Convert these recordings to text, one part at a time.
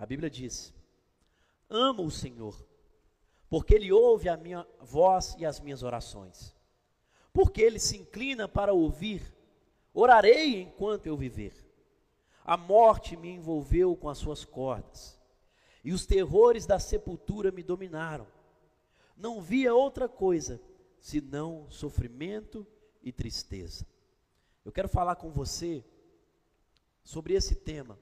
A Bíblia diz: Amo o Senhor, porque Ele ouve a minha voz e as minhas orações. Porque Ele se inclina para ouvir, orarei enquanto eu viver. A morte me envolveu com as suas cordas, e os terrores da sepultura me dominaram. Não via outra coisa senão sofrimento e tristeza. Eu quero falar com você sobre esse tema: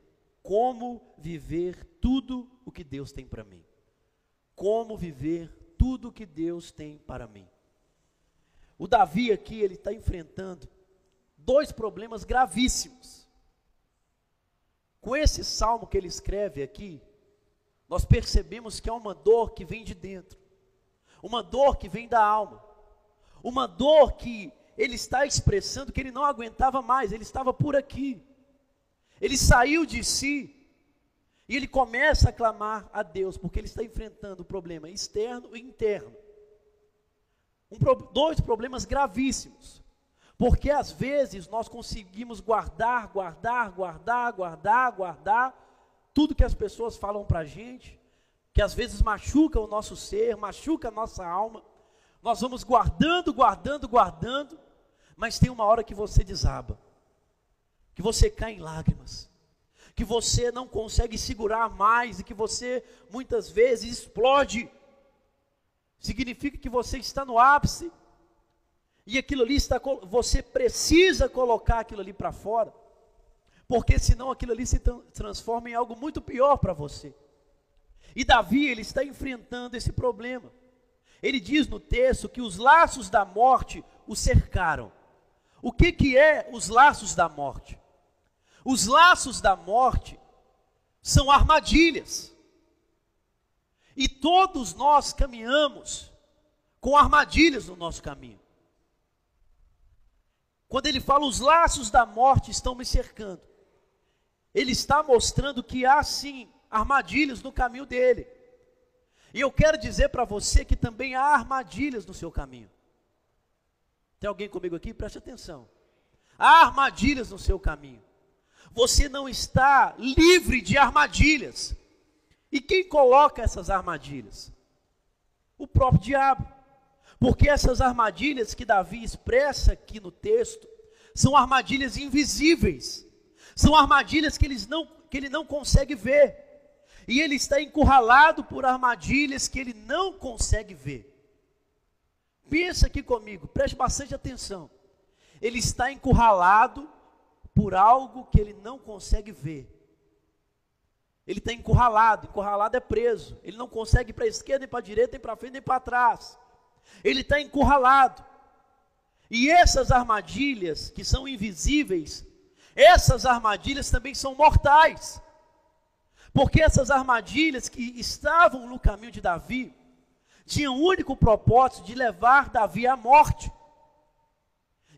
como viver tudo o que Deus tem para mim. Como viver tudo o que Deus tem para mim. O Davi aqui, ele está enfrentando dois problemas gravíssimos. Com esse salmo que ele escreve aqui, nós percebemos que é uma dor que vem de dentro, uma dor que vem da alma, uma dor que ele está expressando que ele não aguentava mais, ele estava por aqui. Ele saiu de si e ele começa a clamar a Deus, porque ele está enfrentando o problema externo e interno. Um, dois problemas gravíssimos. Porque às vezes nós conseguimos guardar, guardar, guardar, guardar, guardar tudo que as pessoas falam para a gente, que às vezes machuca o nosso ser, machuca a nossa alma. Nós vamos guardando, guardando, guardando, mas tem uma hora que você desaba, que você cai em lágrimas, que você não consegue segurar mais e que você muitas vezes explode. Significa que você está no ápice e aquilo ali está você precisa colocar aquilo ali para fora, porque senão aquilo ali se transforma em algo muito pior para você. E Davi, ele está enfrentando esse problema. Ele diz no texto que os laços da morte o cercaram. O que, que é os laços da morte? Os laços da morte são armadilhas. E todos nós caminhamos com armadilhas no nosso caminho. Quando ele fala os laços da morte estão me cercando, ele está mostrando que há sim armadilhas no caminho dele. E eu quero dizer para você que também há armadilhas no seu caminho. Tem alguém comigo aqui? Preste atenção. Há armadilhas no seu caminho. Você não está livre de armadilhas. E quem coloca essas armadilhas? O próprio diabo. Porque essas armadilhas que Davi expressa aqui no texto são armadilhas invisíveis. São armadilhas que, eles não, que ele não consegue ver. E ele está encurralado por armadilhas que ele não consegue ver. Pensa aqui comigo, preste bastante atenção. Ele está encurralado por algo que ele não consegue ver. Ele está encurralado, encurralado é preso. Ele não consegue ir para a esquerda, nem para a direita, nem para frente, nem para trás. Ele está encurralado. E essas armadilhas que são invisíveis, essas armadilhas também são mortais. Porque essas armadilhas que estavam no caminho de Davi, tinha o único propósito de levar Davi à morte.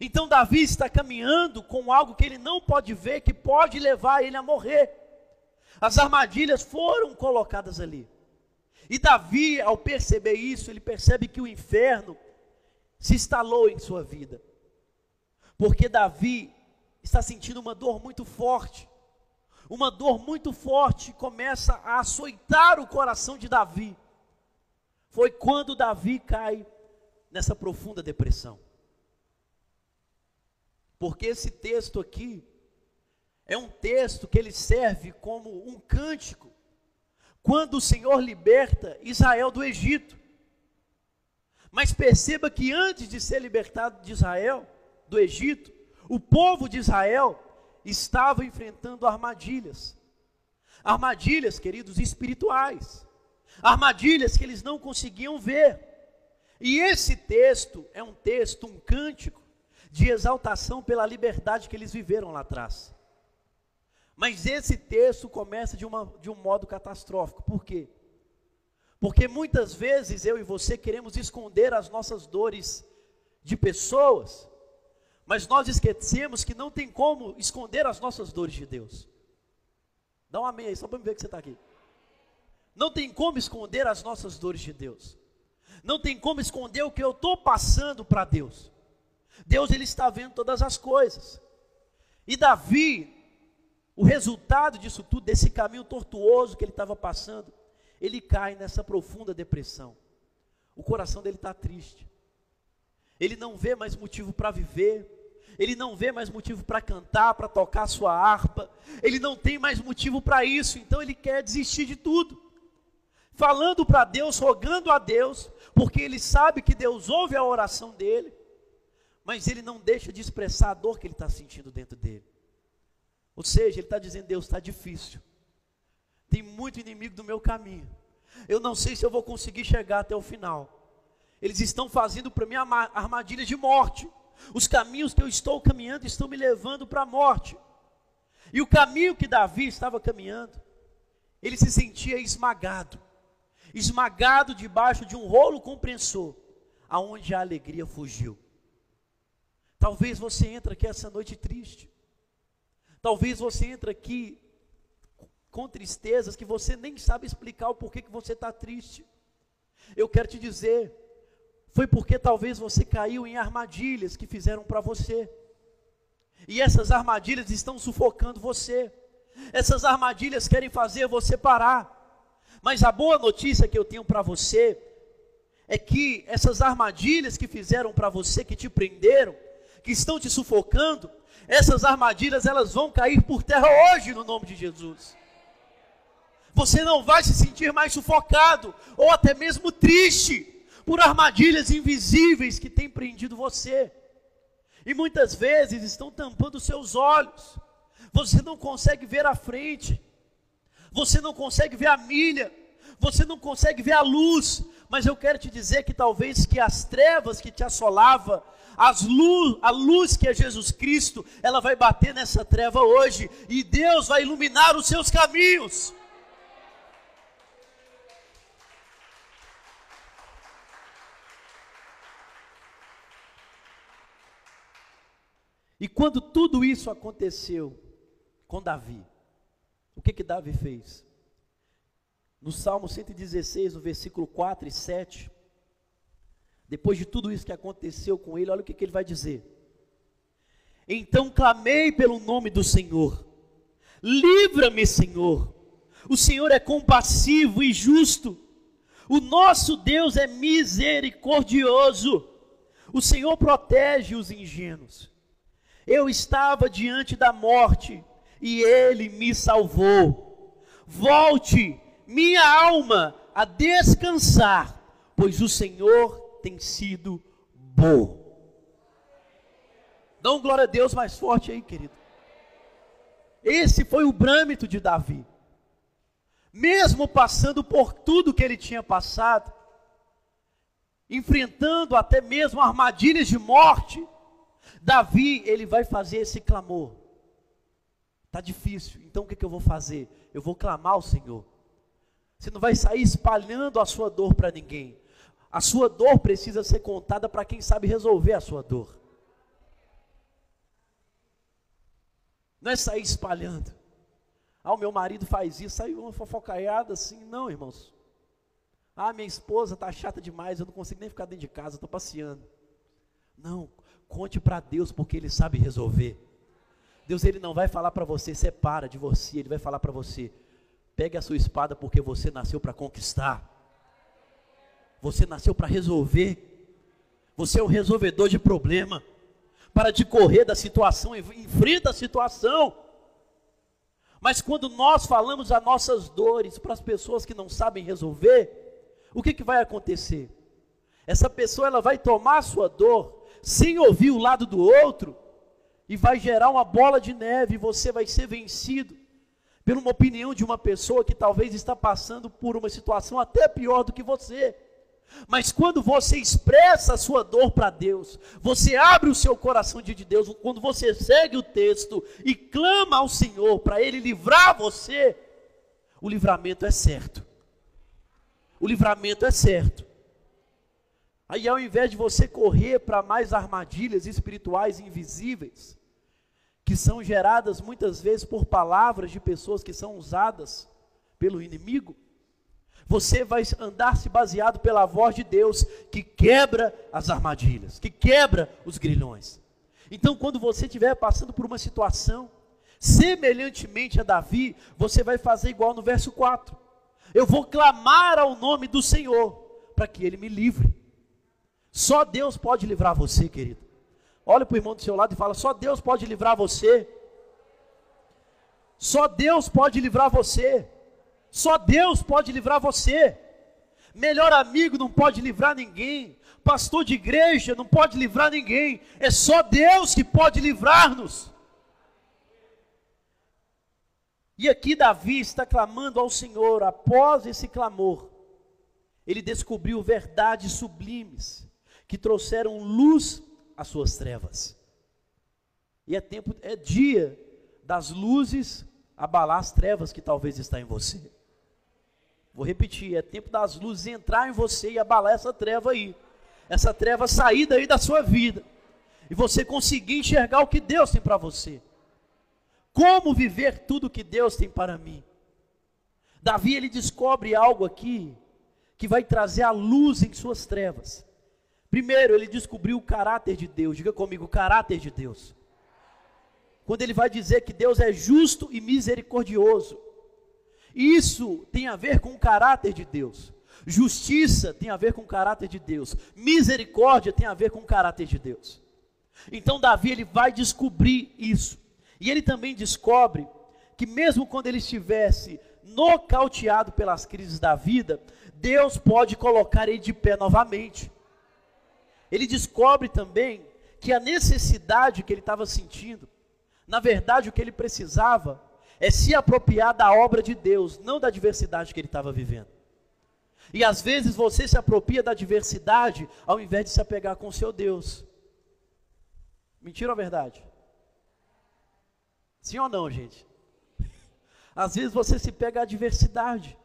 Então Davi está caminhando com algo que ele não pode ver, que pode levar ele a morrer. As armadilhas foram colocadas ali. E Davi, ao perceber isso, ele percebe que o inferno se instalou em sua vida. Porque Davi está sentindo uma dor muito forte. Uma dor muito forte começa a açoitar o coração de Davi foi quando Davi cai nessa profunda depressão. Porque esse texto aqui é um texto que ele serve como um cântico quando o Senhor liberta Israel do Egito. Mas perceba que antes de ser libertado de Israel, do Egito, o povo de Israel estava enfrentando armadilhas. Armadilhas, queridos, espirituais armadilhas que eles não conseguiam ver. E esse texto é um texto, um cântico de exaltação pela liberdade que eles viveram lá atrás. Mas esse texto começa de, uma, de um modo catastrófico. Por quê? Porque muitas vezes eu e você queremos esconder as nossas dores de pessoas, mas nós esquecemos que não tem como esconder as nossas dores de Deus. Dá um amém aí, só para me ver que você está aqui. Não tem como esconder as nossas dores de Deus. Não tem como esconder o que eu estou passando para Deus. Deus ele está vendo todas as coisas. E Davi, o resultado disso tudo, desse caminho tortuoso que ele estava passando, ele cai nessa profunda depressão. O coração dele está triste. Ele não vê mais motivo para viver. Ele não vê mais motivo para cantar, para tocar sua harpa. Ele não tem mais motivo para isso. Então ele quer desistir de tudo. Falando para Deus, rogando a Deus, porque ele sabe que Deus ouve a oração dele. Mas ele não deixa de expressar a dor que ele está sentindo dentro dele. Ou seja, ele está dizendo: Deus, está difícil. Tem muito inimigo do meu caminho. Eu não sei se eu vou conseguir chegar até o final. Eles estão fazendo para mim armadilhas de morte. Os caminhos que eu estou caminhando estão me levando para a morte. E o caminho que Davi estava caminhando, ele se sentia esmagado, esmagado debaixo de um rolo compressor, aonde a alegria fugiu. Talvez você entre aqui essa noite triste. Talvez você entre aqui com tristezas que você nem sabe explicar o porquê que você está triste. Eu quero te dizer, foi porque talvez você caiu em armadilhas que fizeram para você. E essas armadilhas estão sufocando você. Essas armadilhas querem fazer você parar. Mas a boa notícia que eu tenho para você é que essas armadilhas que fizeram para você, que te prenderam, que estão te sufocando, essas armadilhas elas vão cair por terra hoje no nome de Jesus. Você não vai se sentir mais sufocado ou até mesmo triste por armadilhas invisíveis que têm prendido você. E muitas vezes estão tampando seus olhos. Você não consegue ver a frente. Você não consegue ver a milha. Você não consegue ver a luz. Mas eu quero te dizer que talvez que as trevas que te assolava, as luz, a luz que é Jesus Cristo, ela vai bater nessa treva hoje e Deus vai iluminar os seus caminhos. E quando tudo isso aconteceu com Davi, o que que Davi fez? No Salmo 116, no versículo 4 e 7, depois de tudo isso que aconteceu com ele, olha o que, que ele vai dizer. Então clamei pelo nome do Senhor, livra-me, Senhor. O Senhor é compassivo e justo, o nosso Deus é misericordioso, o Senhor protege os ingênuos. Eu estava diante da morte e ele me salvou. Volte, minha alma, a descansar, pois o Senhor tem sido bom. Dá um glória a Deus mais forte aí, querido. Esse foi o brâmito de Davi. Mesmo passando por tudo que ele tinha passado, enfrentando até mesmo armadilhas de morte, Davi, ele vai fazer esse clamor. Está difícil, então o que, que eu vou fazer? Eu vou clamar ao Senhor. Você não vai sair espalhando a sua dor para ninguém. A sua dor precisa ser contada para quem sabe resolver a sua dor. Não é sair espalhando. Ah, o meu marido faz isso, saiu uma fofocaiada assim. Não, irmãos. Ah, minha esposa está chata demais, eu não consigo nem ficar dentro de casa, estou passeando. Não, Conte para Deus porque Ele sabe resolver. Deus ele não vai falar para você, separa de você, Ele vai falar para você, pegue a sua espada porque você nasceu para conquistar. Você nasceu para resolver. Você é o resolvedor de problema. Para de correr da situação, enfrenta a situação. Mas quando nós falamos as nossas dores para as pessoas que não sabem resolver, o que, que vai acontecer? Essa pessoa ela vai tomar a sua dor sem ouvir o lado do outro, e vai gerar uma bola de neve, e você vai ser vencido por uma opinião de uma pessoa que talvez está passando por uma situação até pior do que você. Mas quando você expressa a sua dor para Deus, você abre o seu coração de Deus, quando você segue o texto e clama ao Senhor para Ele livrar você, o livramento é certo. O livramento é certo. Aí, ao invés de você correr para mais armadilhas espirituais invisíveis, que são geradas muitas vezes por palavras de pessoas que são usadas pelo inimigo, você vai andar se baseado pela voz de Deus que quebra as armadilhas, que quebra os grilhões. Então, quando você estiver passando por uma situação, Semelhantemente a Davi, você vai fazer igual no verso 4. Eu vou clamar ao nome do Senhor para que ele me livre. Só Deus pode livrar você, querido. Olha para o irmão do seu lado e fala: só Deus pode livrar você. Só Deus pode livrar você. Só Deus pode livrar você. Melhor amigo não pode livrar ninguém. Pastor de igreja não pode livrar ninguém. É só Deus que pode livrar-nos. E aqui Davi está clamando ao Senhor, após esse clamor, ele descobriu verdades sublimes que trouxeram luz às suas trevas. E é tempo, é dia das luzes abalar as trevas que talvez está em você. Vou repetir, é tempo das luzes entrar em você e abalar essa treva aí. Essa treva sair daí da sua vida. E você conseguir enxergar o que Deus tem para você. Como viver tudo que Deus tem para mim. Davi ele descobre algo aqui que vai trazer a luz em suas trevas. Primeiro, ele descobriu o caráter de Deus. Diga comigo, o caráter de Deus. Quando ele vai dizer que Deus é justo e misericordioso. Isso tem a ver com o caráter de Deus. Justiça tem a ver com o caráter de Deus. Misericórdia tem a ver com o caráter de Deus. Então Davi ele vai descobrir isso. E ele também descobre que mesmo quando ele estivesse nocauteado pelas crises da vida, Deus pode colocar ele de pé novamente. Ele descobre também que a necessidade que ele estava sentindo, na verdade o que ele precisava, é se apropriar da obra de Deus, não da diversidade que ele estava vivendo. E às vezes você se apropria da diversidade ao invés de se apegar com seu Deus. Mentira ou verdade? Sim ou não, gente? Às vezes você se pega à diversidade.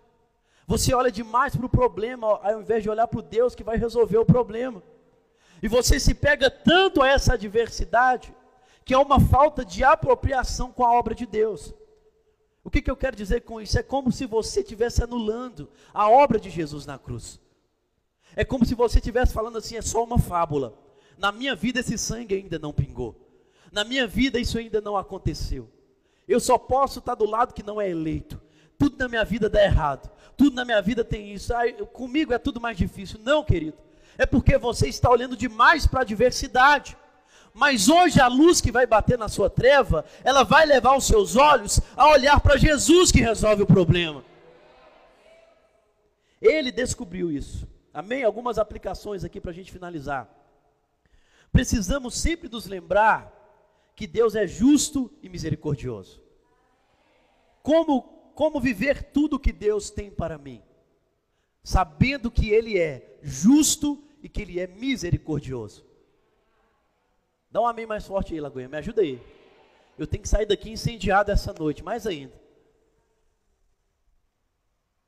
Você olha demais para o problema, ao invés de olhar para o Deus que vai resolver o problema. E você se pega tanto a essa diversidade, que é uma falta de apropriação com a obra de Deus. O que, que eu quero dizer com isso? É como se você estivesse anulando a obra de Jesus na cruz. É como se você estivesse falando assim: é só uma fábula. Na minha vida esse sangue ainda não pingou. Na minha vida isso ainda não aconteceu. Eu só posso estar do lado que não é eleito. Tudo na minha vida dá errado. Tudo na minha vida tem isso. Ai, comigo é tudo mais difícil. Não, querido. É porque você está olhando demais para a diversidade. Mas hoje a luz que vai bater na sua treva, ela vai levar os seus olhos a olhar para Jesus que resolve o problema. Ele descobriu isso. Amém? Algumas aplicações aqui para a gente finalizar. Precisamos sempre nos lembrar que Deus é justo e misericordioso. Como, como viver tudo que Deus tem para mim? Sabendo que Ele é justo e que Ele é misericordioso. Dá um amém mais forte aí, Lagoinha, me ajuda aí. Eu tenho que sair daqui incendiado essa noite, mais ainda.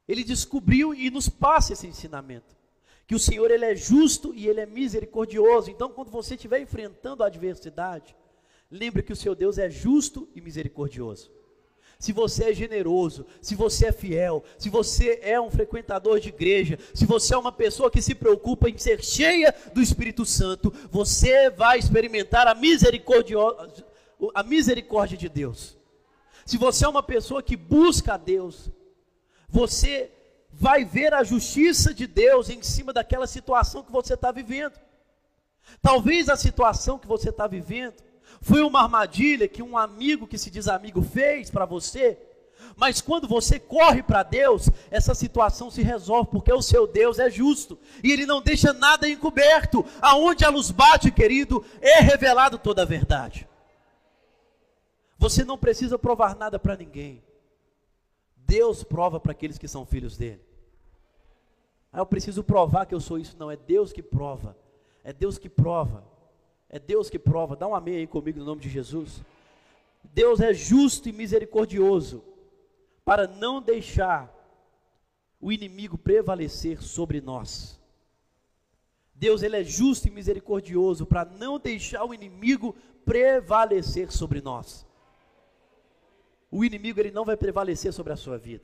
Ele descobriu e nos passa esse ensinamento. Que o Senhor ele é justo e ele é misericordioso. Então, quando você estiver enfrentando a adversidade, Lembre que o seu Deus é justo e misericordioso. Se você é generoso, se você é fiel, se você é um frequentador de igreja, se você é uma pessoa que se preocupa em ser cheia do Espírito Santo, você vai experimentar a, a misericórdia de Deus. Se você é uma pessoa que busca a Deus, você vai ver a justiça de Deus em cima daquela situação que você está vivendo. Talvez a situação que você está vivendo foi uma armadilha que um amigo que se diz amigo fez para você. Mas quando você corre para Deus, essa situação se resolve, porque o seu Deus é justo e ele não deixa nada encoberto. Aonde a luz bate, querido, é revelado toda a verdade. Você não precisa provar nada para ninguém. Deus prova para aqueles que são filhos dele. Ah, eu preciso provar que eu sou isso. Não, é Deus que prova. É Deus que prova. É Deus que prova. Dá um amém aí comigo no nome de Jesus. Deus é justo e misericordioso para não deixar o inimigo prevalecer sobre nós. Deus ele é justo e misericordioso para não deixar o inimigo prevalecer sobre nós. O inimigo ele não vai prevalecer sobre a sua vida.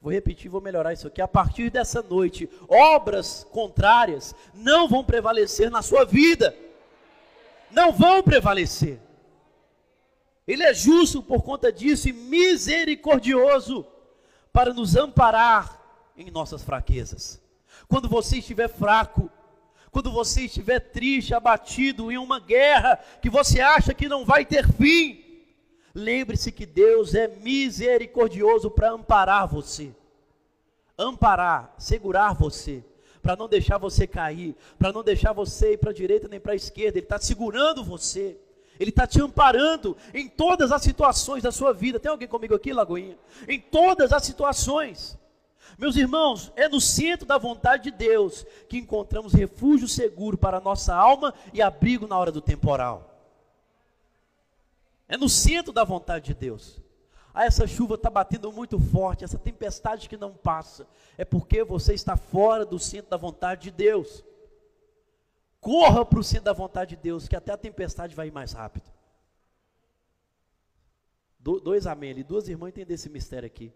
Vou repetir, vou melhorar isso aqui. A partir dessa noite, obras contrárias não vão prevalecer na sua vida. Não vão prevalecer. Ele é justo por conta disso e misericordioso para nos amparar em nossas fraquezas. Quando você estiver fraco, quando você estiver triste, abatido em uma guerra que você acha que não vai ter fim, lembre-se que Deus é misericordioso para amparar você. Amparar, segurar você, para não deixar você cair, para não deixar você ir para a direita nem para a esquerda, Ele está segurando você. Ele está te amparando em todas as situações da sua vida. Tem alguém comigo aqui, Lagoinha? Em todas as situações. Meus irmãos, é no centro da vontade de Deus que encontramos refúgio seguro para a nossa alma e abrigo na hora do temporal. É no centro da vontade de Deus. Ah, essa chuva está batendo muito forte, essa tempestade que não passa. É porque você está fora do centro da vontade de Deus. Corra para o centro da vontade de Deus, que até a tempestade vai ir mais rápido. Do, dois amém ali, duas irmãs entendem esse mistério aqui.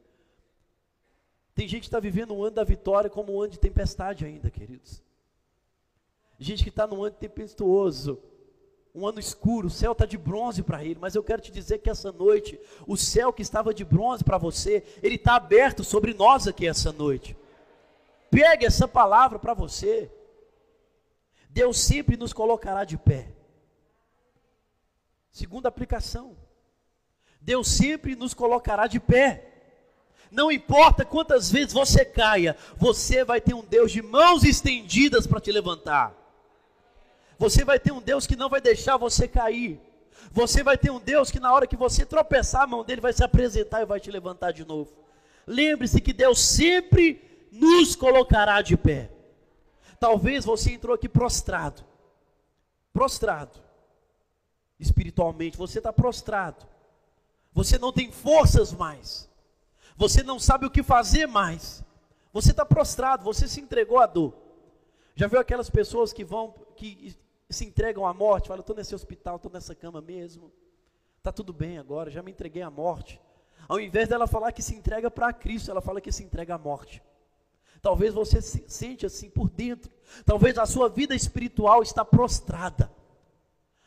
Tem gente que está vivendo um ano da vitória como um ano de tempestade ainda, queridos. Gente que está num ano tempestuoso, um ano escuro, o céu está de bronze para ele, mas eu quero te dizer que essa noite, o céu que estava de bronze para você, ele está aberto sobre nós aqui essa noite. Pegue essa palavra para você. Deus sempre nos colocará de pé. Segunda aplicação. Deus sempre nos colocará de pé. Não importa quantas vezes você caia, você vai ter um Deus de mãos estendidas para te levantar. Você vai ter um Deus que não vai deixar você cair. Você vai ter um Deus que na hora que você tropeçar, a mão dele vai se apresentar e vai te levantar de novo. Lembre-se que Deus sempre nos colocará de pé. Talvez você entrou aqui prostrado. Prostrado. Espiritualmente, você está prostrado. Você não tem forças mais. Você não sabe o que fazer mais. Você está prostrado, você se entregou à dor. Já viu aquelas pessoas que vão, que se entregam à morte? Fala, estou nesse hospital, estou nessa cama mesmo. Está tudo bem agora, já me entreguei à morte. Ao invés dela falar que se entrega para Cristo, ela fala que se entrega à morte. Talvez você se sente assim por dentro. Talvez a sua vida espiritual está prostrada.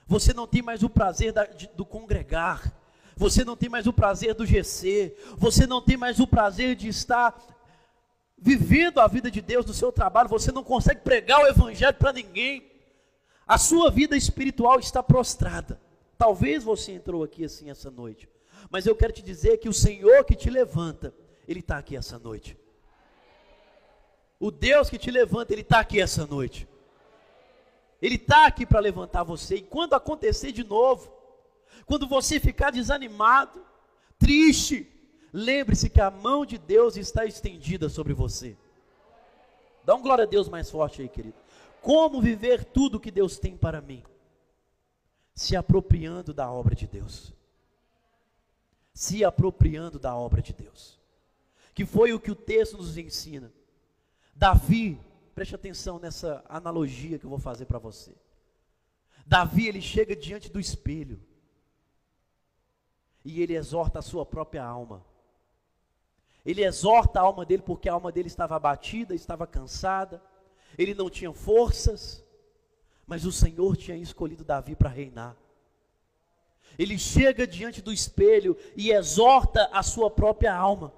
Você não tem mais o prazer da, de, do congregar você não tem mais o prazer do GC, você não tem mais o prazer de estar vivendo a vida de Deus no seu trabalho, você não consegue pregar o Evangelho para ninguém, a sua vida espiritual está prostrada. Talvez você entrou aqui assim essa noite, mas eu quero te dizer que o Senhor que te levanta, Ele está aqui essa noite. O Deus que te levanta, Ele está aqui essa noite. Ele está aqui para levantar você. E quando acontecer de novo, quando você ficar desanimado, triste, lembre-se que a mão de Deus está estendida sobre você. Dá um glória a Deus mais forte aí, querido. Como viver tudo que Deus tem para mim? Se apropriando da obra de Deus. Se apropriando da obra de Deus. Que foi o que o texto nos ensina. Davi, preste atenção nessa analogia que eu vou fazer para você. Davi, ele chega diante do espelho e ele exorta a sua própria alma. Ele exorta a alma dele porque a alma dele estava abatida, estava cansada, ele não tinha forças, mas o Senhor tinha escolhido Davi para reinar. Ele chega diante do espelho e exorta a sua própria alma.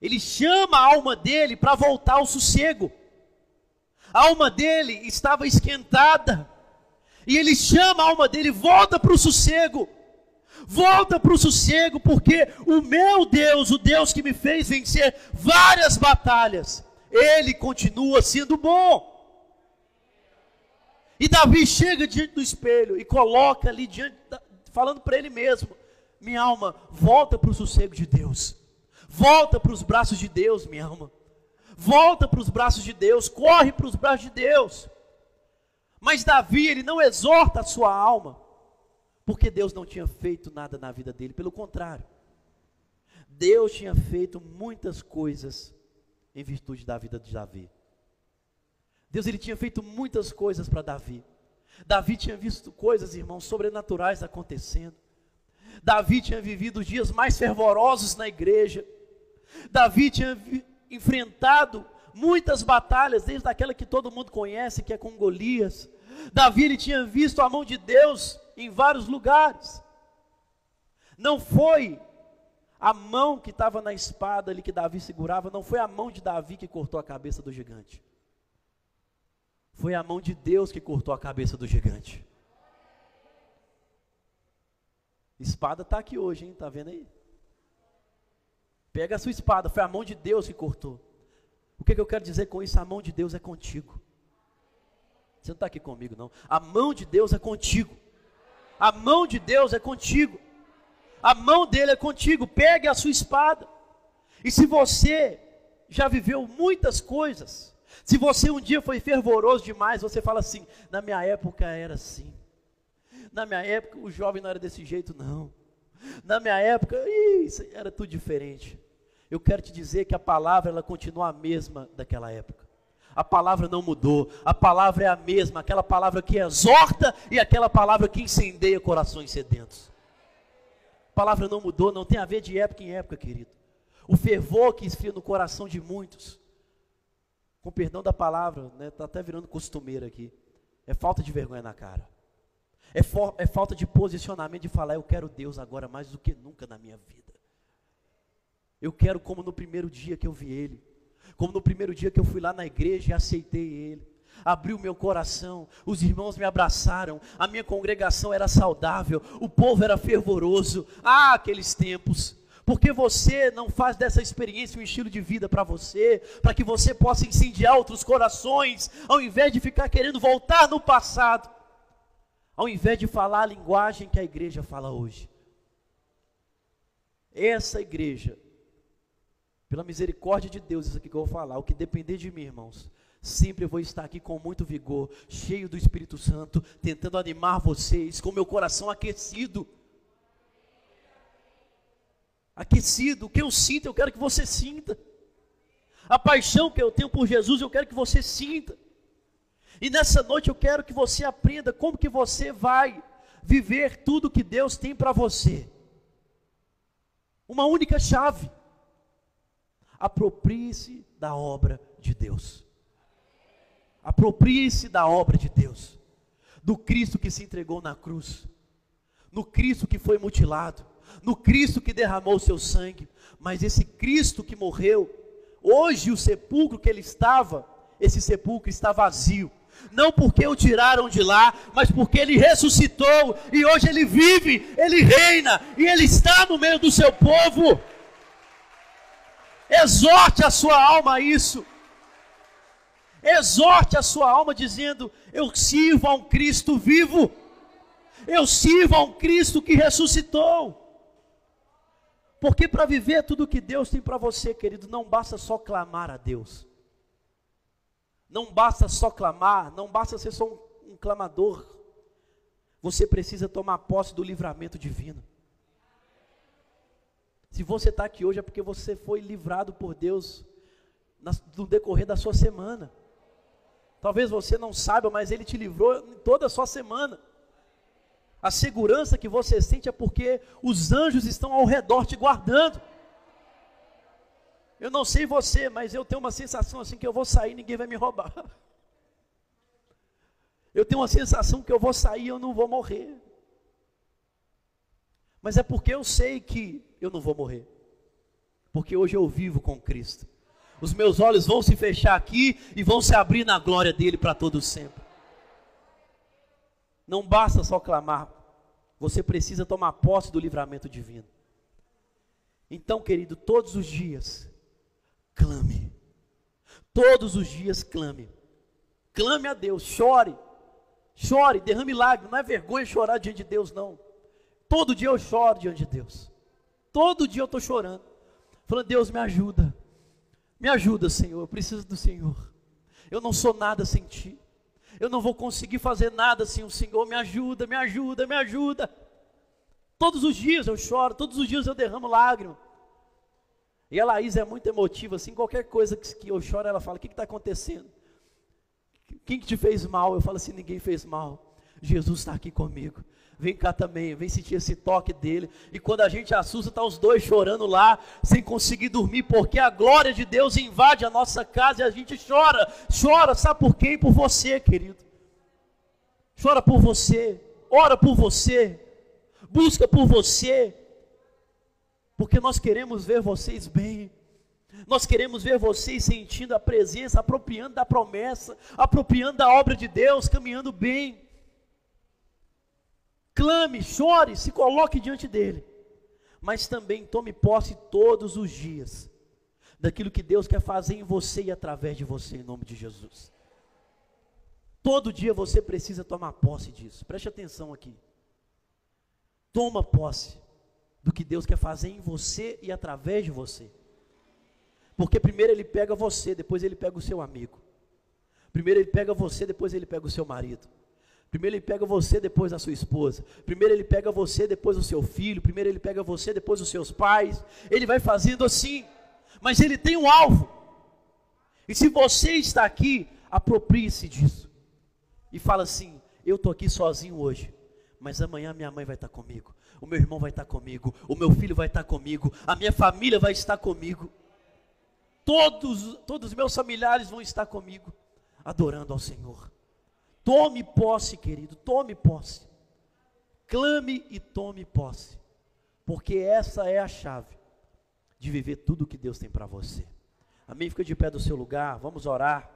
Ele chama a alma dele para voltar ao sossego. A alma dele estava esquentada. E ele chama a alma dele, volta para o sossego. Volta para o sossego, porque o meu Deus, o Deus que me fez vencer várias batalhas, ele continua sendo bom. E Davi chega diante do espelho e coloca ali diante, falando para ele mesmo: minha alma, volta para o sossego de Deus, volta para os braços de Deus, minha alma, volta para os braços de Deus, corre para os braços de Deus. Mas Davi, ele não exorta a sua alma, porque Deus não tinha feito nada na vida dele, pelo contrário. Deus tinha feito muitas coisas em virtude da vida de Davi. Deus ele tinha feito muitas coisas para Davi. Davi tinha visto coisas, irmãos, sobrenaturais acontecendo. Davi tinha vivido os dias mais fervorosos na igreja. Davi tinha enfrentado muitas batalhas, desde aquela que todo mundo conhece, que é com Golias. Davi ele tinha visto a mão de Deus em vários lugares. Não foi a mão que estava na espada ali que Davi segurava, não foi a mão de Davi que cortou a cabeça do gigante. Foi a mão de Deus que cortou a cabeça do gigante. Espada está aqui hoje, hein? Tá vendo aí? Pega a sua espada, foi a mão de Deus que cortou. O que, que eu quero dizer com isso? A mão de Deus é contigo. Você não está aqui comigo, não. A mão de Deus é contigo. A mão de Deus é contigo a mão dele é contigo, pegue a sua espada. E se você já viveu muitas coisas, se você um dia foi fervoroso demais, você fala assim: na minha época era assim. Na minha época o jovem não era desse jeito, não. Na minha época, isso era tudo diferente. Eu quero te dizer que a palavra ela continua a mesma daquela época. A palavra não mudou, a palavra é a mesma, aquela palavra que exorta e aquela palavra que incendeia corações sedentos. A palavra não mudou, não tem a ver de época em época, querido. O fervor que esfria no coração de muitos, com perdão da palavra, está né, tá até virando costumeiro aqui, é falta de vergonha na cara. É, for, é falta de posicionamento de falar, eu quero Deus agora mais do que nunca na minha vida. Eu quero como no primeiro dia que eu vi Ele, como no primeiro dia que eu fui lá na igreja e aceitei Ele abriu meu coração, os irmãos me abraçaram, a minha congregação era saudável, o povo era fervoroso. Ah, aqueles tempos. Porque você não faz dessa experiência um estilo de vida para você, para que você possa incendiar outros corações, ao invés de ficar querendo voltar no passado, ao invés de falar a linguagem que a igreja fala hoje. Essa igreja, pela misericórdia de Deus, isso aqui que eu vou falar, o que depender de mim, irmãos, Sempre vou estar aqui com muito vigor, cheio do Espírito Santo, tentando animar vocês, com meu coração aquecido. Aquecido, o que eu sinto, eu quero que você sinta. A paixão que eu tenho por Jesus, eu quero que você sinta. E nessa noite eu quero que você aprenda como que você vai viver tudo que Deus tem para você. Uma única chave. Aproprie-se da obra de Deus. Aproprie-se da obra de Deus, do Cristo que se entregou na cruz, no Cristo que foi mutilado, no Cristo que derramou seu sangue, mas esse Cristo que morreu, hoje o sepulcro que ele estava, esse sepulcro está vazio. Não porque o tiraram de lá, mas porque ele ressuscitou e hoje ele vive, ele reina e ele está no meio do seu povo. Exorte a sua alma a isso. Exorte a sua alma dizendo: Eu sirvo a um Cristo vivo. Eu sirvo a um Cristo que ressuscitou. Porque para viver tudo que Deus tem para você, querido, não basta só clamar a Deus. Não basta só clamar, não basta ser só um, um clamador. Você precisa tomar posse do livramento divino. Se você está aqui hoje é porque você foi livrado por Deus no decorrer da sua semana. Talvez você não saiba, mas Ele te livrou toda a sua semana. A segurança que você sente é porque os anjos estão ao redor te guardando. Eu não sei você, mas eu tenho uma sensação assim que eu vou sair ninguém vai me roubar. Eu tenho uma sensação que eu vou sair eu não vou morrer. Mas é porque eu sei que eu não vou morrer. Porque hoje eu vivo com Cristo os meus olhos vão se fechar aqui e vão se abrir na glória dele para todo sempre. Não basta só clamar, você precisa tomar posse do livramento divino. Então, querido, todos os dias, clame. Todos os dias, clame. Clame a Deus, chore. Chore, derrame lágrimas. Não é vergonha chorar diante de Deus, não. Todo dia eu choro diante de Deus. Todo dia eu estou chorando. Falando, Deus me ajuda. Me ajuda, Senhor, eu preciso do Senhor. Eu não sou nada sem Ti. Eu não vou conseguir fazer nada sem o Senhor. Me ajuda, me ajuda, me ajuda. Todos os dias eu choro, todos os dias eu derramo lágrimas. E a Laís é muito emotiva, assim, qualquer coisa que eu choro, ela fala: O que está acontecendo? Quem que te fez mal? Eu falo assim: Ninguém fez mal. Jesus está aqui comigo vem cá também, vem sentir esse toque dele. E quando a gente assusta, tá os dois chorando lá, sem conseguir dormir, porque a glória de Deus invade a nossa casa e a gente chora. Chora, sabe por quem? Por você, querido. Chora por você, ora por você, busca por você. porque nós queremos ver vocês bem. Nós queremos ver vocês sentindo a presença, apropriando da promessa, apropriando da obra de Deus, caminhando bem. Clame, chore, se coloque diante dele. Mas também tome posse todos os dias daquilo que Deus quer fazer em você e através de você, em nome de Jesus. Todo dia você precisa tomar posse disso. Preste atenção aqui. Toma posse do que Deus quer fazer em você e através de você. Porque primeiro ele pega você, depois ele pega o seu amigo. Primeiro ele pega você, depois ele pega o seu marido. Primeiro ele pega você, depois a sua esposa. Primeiro ele pega você, depois o seu filho. Primeiro ele pega você, depois os seus pais. Ele vai fazendo assim. Mas ele tem um alvo. E se você está aqui, aproprie-se disso. E fala assim: Eu estou aqui sozinho hoje. Mas amanhã minha mãe vai estar comigo. O meu irmão vai estar comigo. O meu filho vai estar comigo. A minha família vai estar comigo. Todos, todos os meus familiares vão estar comigo, adorando ao Senhor. Tome posse, querido, tome posse. Clame e tome posse, porque essa é a chave de viver tudo o que Deus tem para você. Amém? Fica de pé do seu lugar, vamos orar.